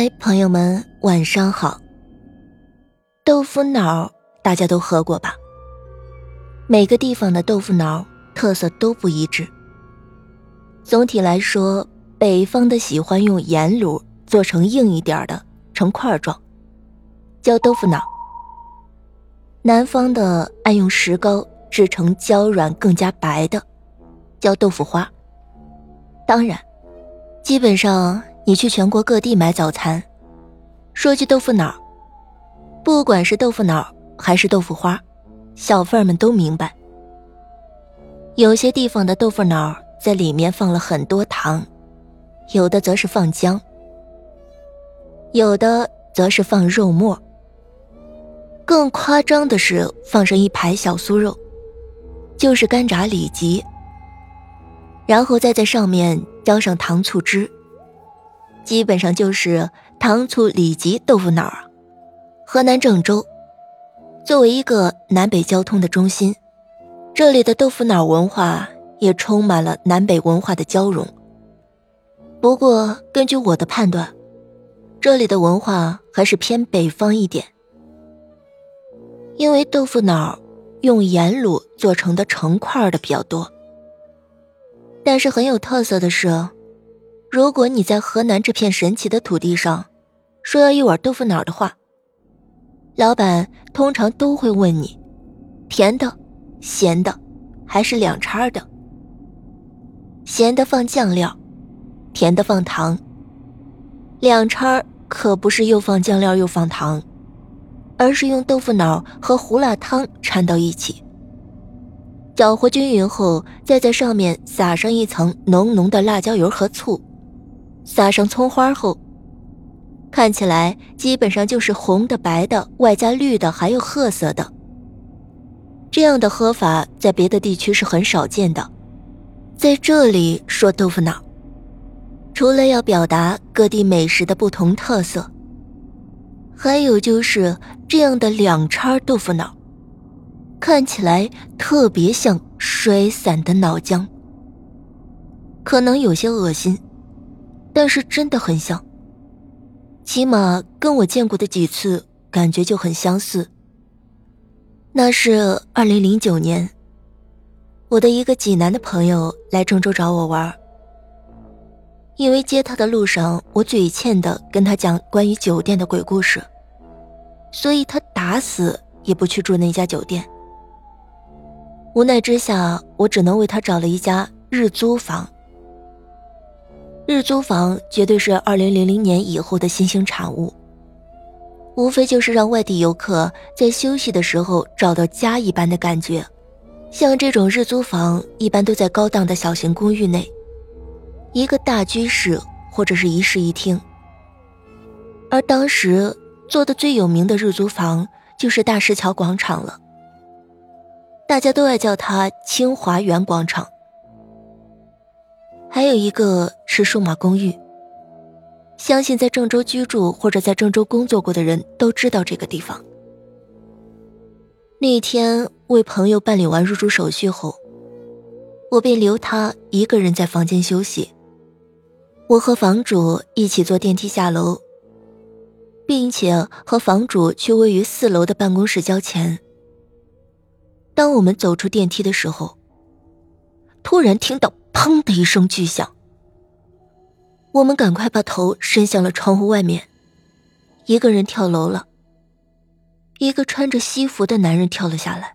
嗨，朋友们，晚上好。豆腐脑大家都喝过吧？每个地方的豆腐脑特色都不一致。总体来说，北方的喜欢用盐卤做成硬一点的，成块状，叫豆腐脑；南方的爱用石膏制成胶软更加白的，叫豆腐花。当然，基本上。你去全国各地买早餐，说句豆腐脑，不管是豆腐脑还是豆腐花，小贩们都明白。有些地方的豆腐脑在里面放了很多糖，有的则是放姜，有的则是放肉末，更夸张的是放上一排小酥肉，就是干炸里脊，然后再在上面浇上糖醋汁。基本上就是糖醋里脊豆腐脑啊！河南郑州作为一个南北交通的中心，这里的豆腐脑文化也充满了南北文化的交融。不过，根据我的判断，这里的文化还是偏北方一点，因为豆腐脑用盐卤做成的成块的比较多。但是很有特色的是。如果你在河南这片神奇的土地上，说要一碗豆腐脑的话，老板通常都会问你：甜的、咸的，还是两掺的？咸的放酱料，甜的放糖。两掺可不是又放酱料又放糖，而是用豆腐脑和胡辣汤掺到一起，搅和均匀后，再在上面撒上一层浓浓的辣椒油和醋。撒上葱花后，看起来基本上就是红的、白的，外加绿的，还有褐色的。这样的喝法在别的地区是很少见的，在这里说豆腐脑，除了要表达各地美食的不同特色，还有就是这样的两叉豆腐脑，看起来特别像摔散的脑浆，可能有些恶心。但是真的很像，起码跟我见过的几次感觉就很相似。那是二零零九年，我的一个济南的朋友来郑州找我玩。因为接他的路上，我嘴欠的跟他讲关于酒店的鬼故事，所以他打死也不去住那家酒店。无奈之下，我只能为他找了一家日租房。日租房绝对是二零零零年以后的新兴产物，无非就是让外地游客在休息的时候找到家一般的感觉。像这种日租房，一般都在高档的小型公寓内，一个大居室或者是一室一厅。而当时做的最有名的日租房就是大石桥广场了，大家都爱叫它清华园广场。还有一个是数码公寓。相信在郑州居住或者在郑州工作过的人都知道这个地方。那天为朋友办理完入住手续后，我便留他一个人在房间休息。我和房主一起坐电梯下楼，并且和房主去位于四楼的办公室交钱。当我们走出电梯的时候，突然听到。砰的一声巨响，我们赶快把头伸向了窗户外面。一个人跳楼了，一个穿着西服的男人跳了下来。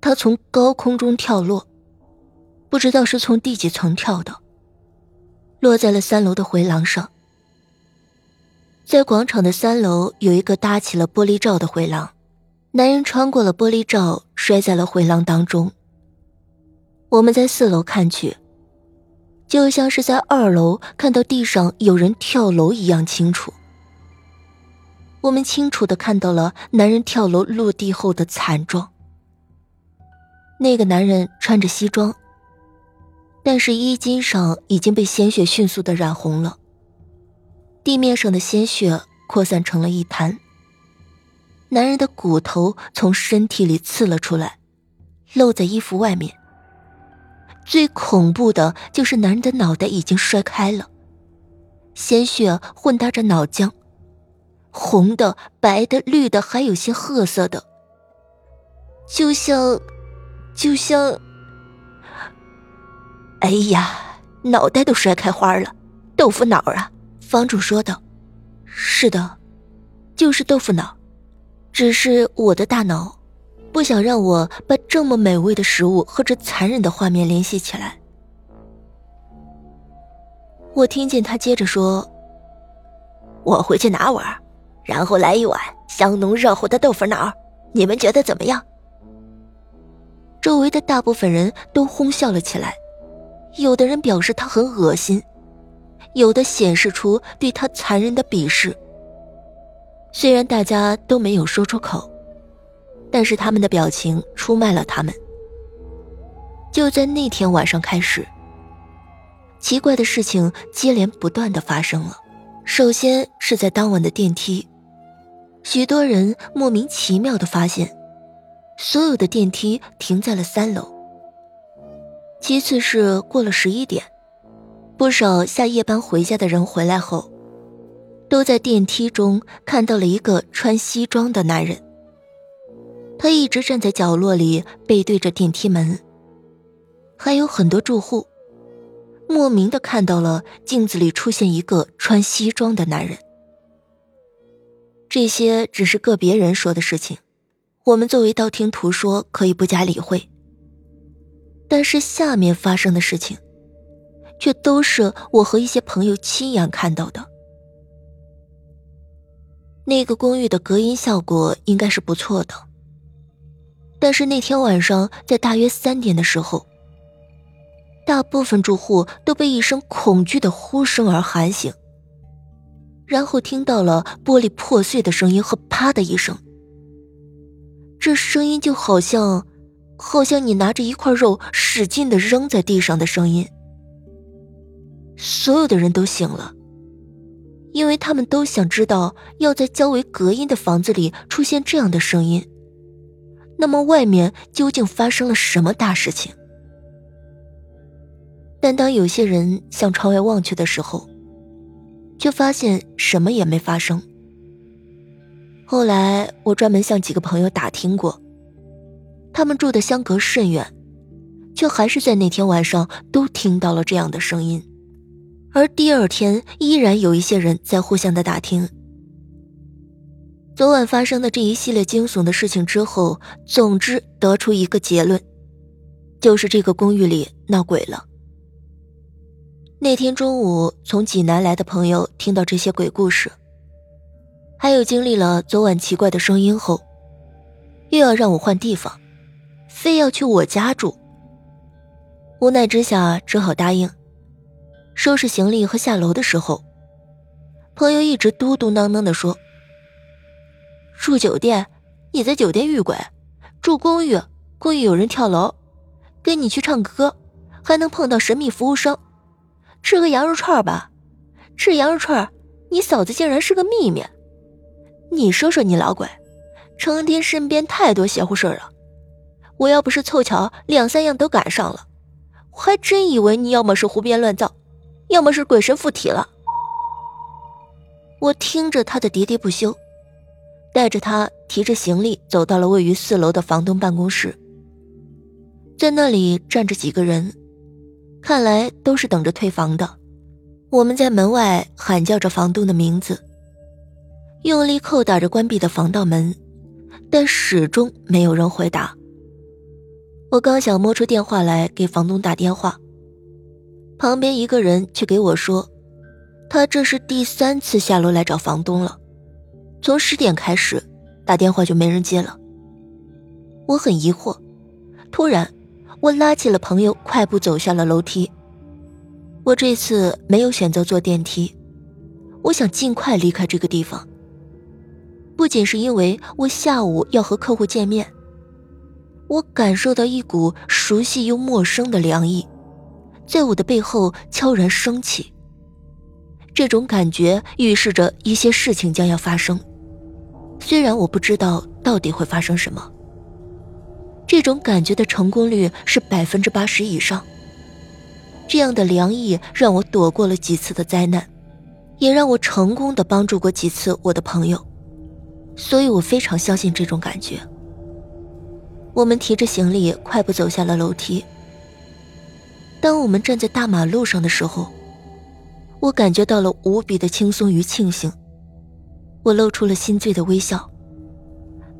他从高空中跳落，不知道是从第几层跳的，落在了三楼的回廊上。在广场的三楼有一个搭起了玻璃罩的回廊，男人穿过了玻璃罩，摔在了回廊当中。我们在四楼看去，就像是在二楼看到地上有人跳楼一样清楚。我们清楚的看到了男人跳楼落地后的惨状。那个男人穿着西装，但是衣襟上已经被鲜血迅速的染红了，地面上的鲜血扩散成了一滩。男人的骨头从身体里刺了出来，露在衣服外面。最恐怖的就是男人的脑袋已经摔开了，鲜血混搭着脑浆，红的、白的、绿的，还有些褐色的，就像，就像……哎呀，脑袋都摔开花了，豆腐脑啊！房主说道：“是的，就是豆腐脑，只是我的大脑。”不想让我把这么美味的食物和这残忍的画面联系起来。我听见他接着说：“我回去拿碗，然后来一碗香浓热乎的豆腐脑，你们觉得怎么样？”周围的大部分人都哄笑了起来，有的人表示他很恶心，有的显示出对他残忍的鄙视。虽然大家都没有说出口。但是他们的表情出卖了他们。就在那天晚上开始，奇怪的事情接连不断的发生了。首先是在当晚的电梯，许多人莫名其妙的发现，所有的电梯停在了三楼。其次是过了十一点，不少下夜班回家的人回来后，都在电梯中看到了一个穿西装的男人。他一直站在角落里，背对着电梯门。还有很多住户，莫名的看到了镜子里出现一个穿西装的男人。这些只是个别人说的事情，我们作为道听途说可以不加理会。但是下面发生的事情，却都是我和一些朋友亲眼看到的。那个公寓的隔音效果应该是不错的。但是那天晚上，在大约三点的时候，大部分住户都被一声恐惧的呼声而喊醒，然后听到了玻璃破碎的声音和啪的一声。这声音就好像，好像你拿着一块肉使劲的扔在地上的声音。所有的人都醒了，因为他们都想知道，要在较为隔音的房子里出现这样的声音。那么外面究竟发生了什么大事情？但当有些人向窗外望去的时候，却发现什么也没发生。后来我专门向几个朋友打听过，他们住的相隔甚远，却还是在那天晚上都听到了这样的声音，而第二天依然有一些人在互相的打听。昨晚发生的这一系列惊悚的事情之后，总之得出一个结论，就是这个公寓里闹鬼了。那天中午从济南来的朋友听到这些鬼故事，还有经历了昨晚奇怪的声音后，又要让我换地方，非要去我家住。无奈之下只好答应。收拾行李和下楼的时候，朋友一直嘟嘟囔囔的说。住酒店，你在酒店遇鬼；住公寓，公寓有人跳楼；跟你去唱歌，还能碰到神秘服务生；吃个羊肉串吧，吃羊肉串，你嫂子竟然是个秘密。你说说你老鬼，成天身边太多邪乎事儿了。我要不是凑巧两三样都赶上了，我还真以为你要么是胡编乱造，要么是鬼神附体了。我听着他的喋喋不休。带着他提着行李走到了位于四楼的房东办公室，在那里站着几个人，看来都是等着退房的。我们在门外喊叫着房东的名字，用力扣打着关闭的防盗门，但始终没有人回答。我刚想摸出电话来给房东打电话，旁边一个人却给我说，他这是第三次下楼来找房东了。从十点开始，打电话就没人接了。我很疑惑，突然，我拉起了朋友，快步走下了楼梯。我这次没有选择坐电梯，我想尽快离开这个地方。不仅是因为我下午要和客户见面，我感受到一股熟悉又陌生的凉意，在我的背后悄然升起。这种感觉预示着一些事情将要发生。虽然我不知道到底会发生什么，这种感觉的成功率是百分之八十以上。这样的凉意让我躲过了几次的灾难，也让我成功的帮助过几次我的朋友，所以我非常相信这种感觉。我们提着行李快步走下了楼梯。当我们站在大马路上的时候，我感觉到了无比的轻松与庆幸，我露出了心醉的微笑。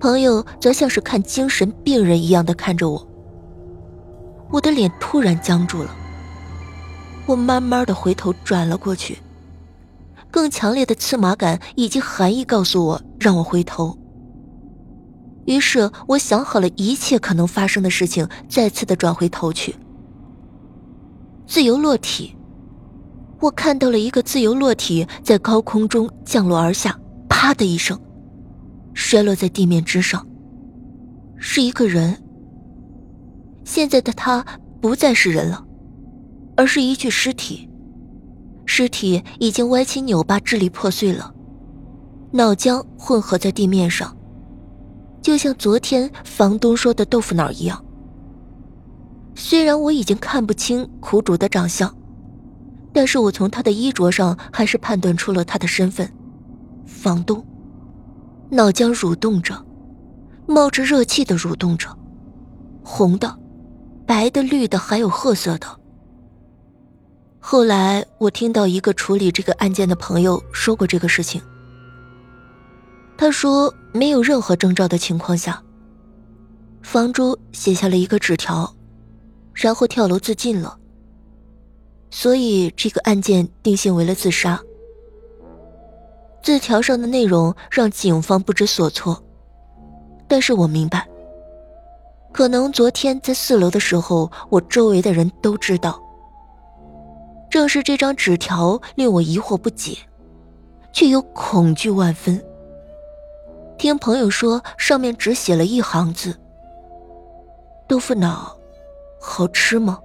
朋友则像是看精神病人一样的看着我，我的脸突然僵住了。我慢慢的回头转了过去，更强烈的刺麻感以及寒意告诉我让我回头。于是我想好了一切可能发生的事情，再次的转回头去。自由落体，我看到了一个自由落体在高空中降落而下，啪的一声，摔落在地面之上。是一个人。现在的他不再是人了，而是一具尸体。尸体已经歪七扭八、支离破碎了，脑浆混合在地面上，就像昨天房东说的豆腐脑一样。虽然我已经看不清苦主的长相，但是我从他的衣着上还是判断出了他的身份——房东。脑浆蠕动着，冒着热气的蠕动着，红的、白的、绿的，还有褐色的。后来我听到一个处理这个案件的朋友说过这个事情。他说，没有任何征兆的情况下，房主写下了一个纸条。然后跳楼自尽了，所以这个案件定性为了自杀。字条上的内容让警方不知所措，但是我明白，可能昨天在四楼的时候，我周围的人都知道。正是这张纸条令我疑惑不解，却又恐惧万分。听朋友说，上面只写了一行字：豆腐脑。好吃吗？